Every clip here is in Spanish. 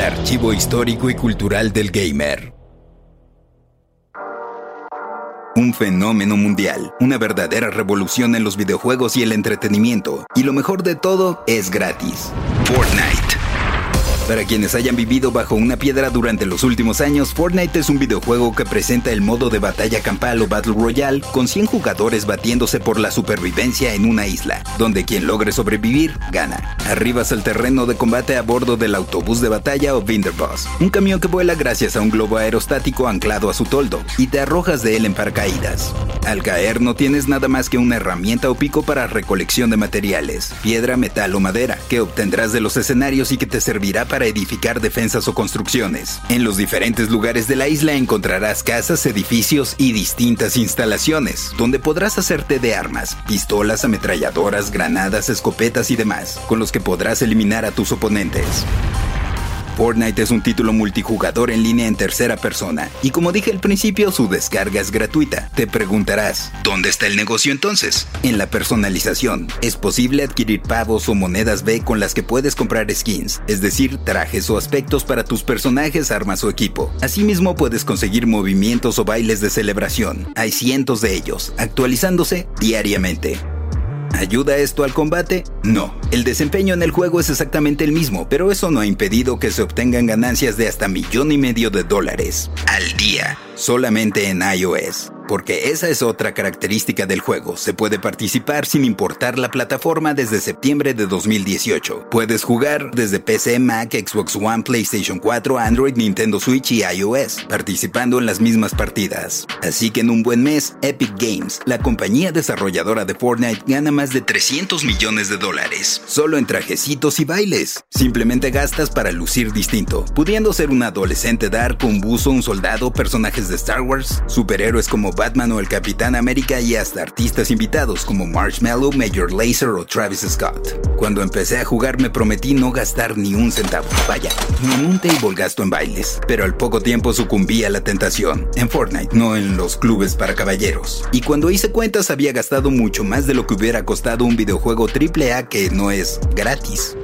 archivo histórico y cultural del gamer. Un fenómeno mundial, una verdadera revolución en los videojuegos y el entretenimiento, y lo mejor de todo es gratis. Fortnite. Para quienes hayan vivido bajo una piedra durante los últimos años, Fortnite es un videojuego que presenta el modo de batalla campal o Battle Royale con 100 jugadores batiéndose por la supervivencia en una isla, donde quien logre sobrevivir gana. Arribas al terreno de combate a bordo del autobús de batalla o Vinderboss, un camión que vuela gracias a un globo aerostático anclado a su toldo, y te arrojas de él en paracaídas. Al caer no tienes nada más que una herramienta o pico para recolección de materiales, piedra, metal o madera, que obtendrás de los escenarios y que te servirá para para edificar defensas o construcciones. En los diferentes lugares de la isla encontrarás casas, edificios y distintas instalaciones, donde podrás hacerte de armas, pistolas, ametralladoras, granadas, escopetas y demás, con los que podrás eliminar a tus oponentes. Fortnite es un título multijugador en línea en tercera persona, y como dije al principio, su descarga es gratuita. Te preguntarás, ¿dónde está el negocio entonces? En la personalización. Es posible adquirir pavos o monedas B con las que puedes comprar skins, es decir, trajes o aspectos para tus personajes, armas o equipo. Asimismo, puedes conseguir movimientos o bailes de celebración. Hay cientos de ellos, actualizándose diariamente. ¿Ayuda esto al combate? No. El desempeño en el juego es exactamente el mismo, pero eso no ha impedido que se obtengan ganancias de hasta millón y medio de dólares al día, solamente en iOS porque esa es otra característica del juego. Se puede participar sin importar la plataforma desde septiembre de 2018. Puedes jugar desde PC, Mac, Xbox One, PlayStation 4, Android, Nintendo Switch y iOS, participando en las mismas partidas. Así que en un buen mes, Epic Games, la compañía desarrolladora de Fortnite, gana más de 300 millones de dólares, solo en trajecitos y bailes. Simplemente gastas para lucir distinto, pudiendo ser un adolescente dark, un buzo, un soldado, personajes de Star Wars, superhéroes como Batman o el Capitán América y hasta artistas invitados como Marshmallow, Major Lazer o Travis Scott. Cuando empecé a jugar me prometí no gastar ni un centavo. Vaya, ni un table gasto en bailes. Pero al poco tiempo sucumbí a la tentación. En Fortnite, no en los clubes para caballeros. Y cuando hice cuentas había gastado mucho más de lo que hubiera costado un videojuego AAA que no es gratis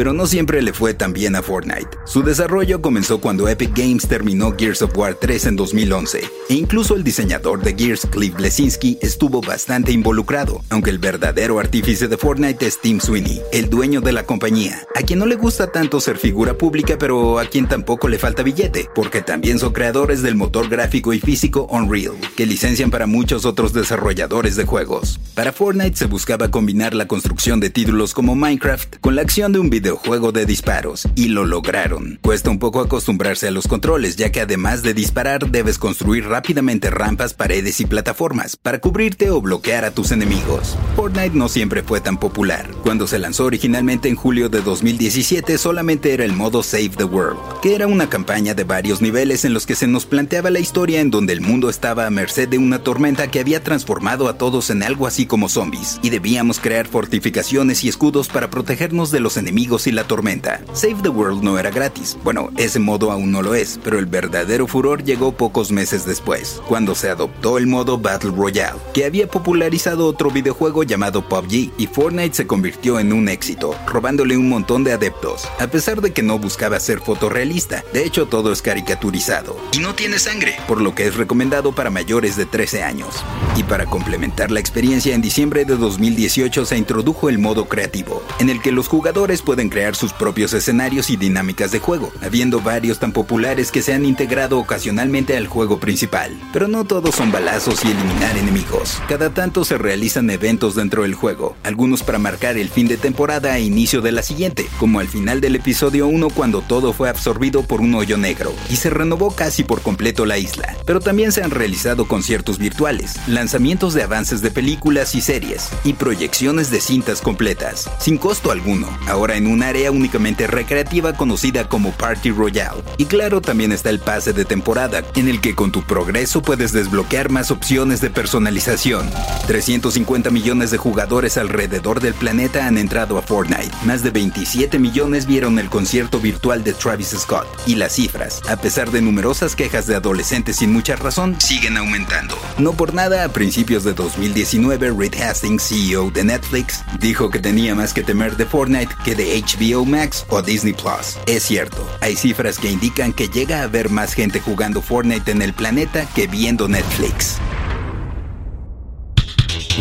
pero no siempre le fue tan bien a Fortnite. Su desarrollo comenzó cuando Epic Games terminó Gears of War 3 en 2011, e incluso el diseñador de Gears, Cliff Blesinski, estuvo bastante involucrado, aunque el verdadero artífice de Fortnite es Tim Sweeney, el dueño de la compañía, a quien no le gusta tanto ser figura pública, pero a quien tampoco le falta billete, porque también son creadores del motor gráfico y físico Unreal, que licencian para muchos otros desarrolladores de juegos. Para Fortnite se buscaba combinar la construcción de títulos como Minecraft con la acción de un video juego de disparos, y lo lograron. Cuesta un poco acostumbrarse a los controles, ya que además de disparar debes construir rápidamente rampas, paredes y plataformas para cubrirte o bloquear a tus enemigos. Fortnite no siempre fue tan popular. Cuando se lanzó originalmente en julio de 2017 solamente era el modo Save the World, que era una campaña de varios niveles en los que se nos planteaba la historia en donde el mundo estaba a merced de una tormenta que había transformado a todos en algo así como zombies, y debíamos crear fortificaciones y escudos para protegernos de los enemigos y la tormenta. Save the World no era gratis. Bueno, ese modo aún no lo es, pero el verdadero furor llegó pocos meses después, cuando se adoptó el modo Battle Royale, que había popularizado otro videojuego llamado PUBG, y Fortnite se convirtió en un éxito, robándole un montón de adeptos, a pesar de que no buscaba ser fotorrealista. De hecho, todo es caricaturizado. Y no tiene sangre, por lo que es recomendado para mayores de 13 años. Y para complementar la experiencia, en diciembre de 2018 se introdujo el modo creativo, en el que los jugadores pueden crear sus propios escenarios y dinámicas de juego, habiendo varios tan populares que se han integrado ocasionalmente al juego principal. Pero no todos son balazos y eliminar enemigos. Cada tanto se realizan eventos dentro del juego, algunos para marcar el fin de temporada e inicio de la siguiente, como al final del episodio 1 cuando todo fue absorbido por un hoyo negro y se renovó casi por completo la isla. Pero también se han realizado conciertos virtuales, lanzamientos de avances de películas y series, y proyecciones de cintas completas, sin costo alguno, ahora en un área únicamente recreativa conocida como Party Royale. Y claro, también está el pase de temporada, en el que con tu progreso puedes desbloquear más opciones de personalización. 350 millones de jugadores alrededor del planeta han entrado a Fortnite. Más de 27 millones vieron el concierto virtual de Travis Scott. Y las cifras, a pesar de numerosas quejas de adolescentes sin mucha razón, siguen aumentando. No por nada, a principios de 2019, Reed Hastings, CEO de Netflix, dijo que tenía más que temer de Fortnite que de HBO Max o Disney Plus. Es cierto, hay cifras que indican que llega a haber más gente jugando Fortnite en el planeta que viendo Netflix.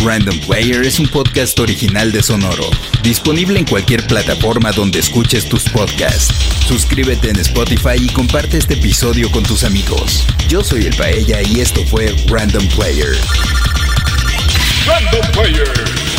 Random Player es un podcast original de Sonoro, disponible en cualquier plataforma donde escuches tus podcasts. Suscríbete en Spotify y comparte este episodio con tus amigos. Yo soy el Paella y esto fue Random Player. Random Player.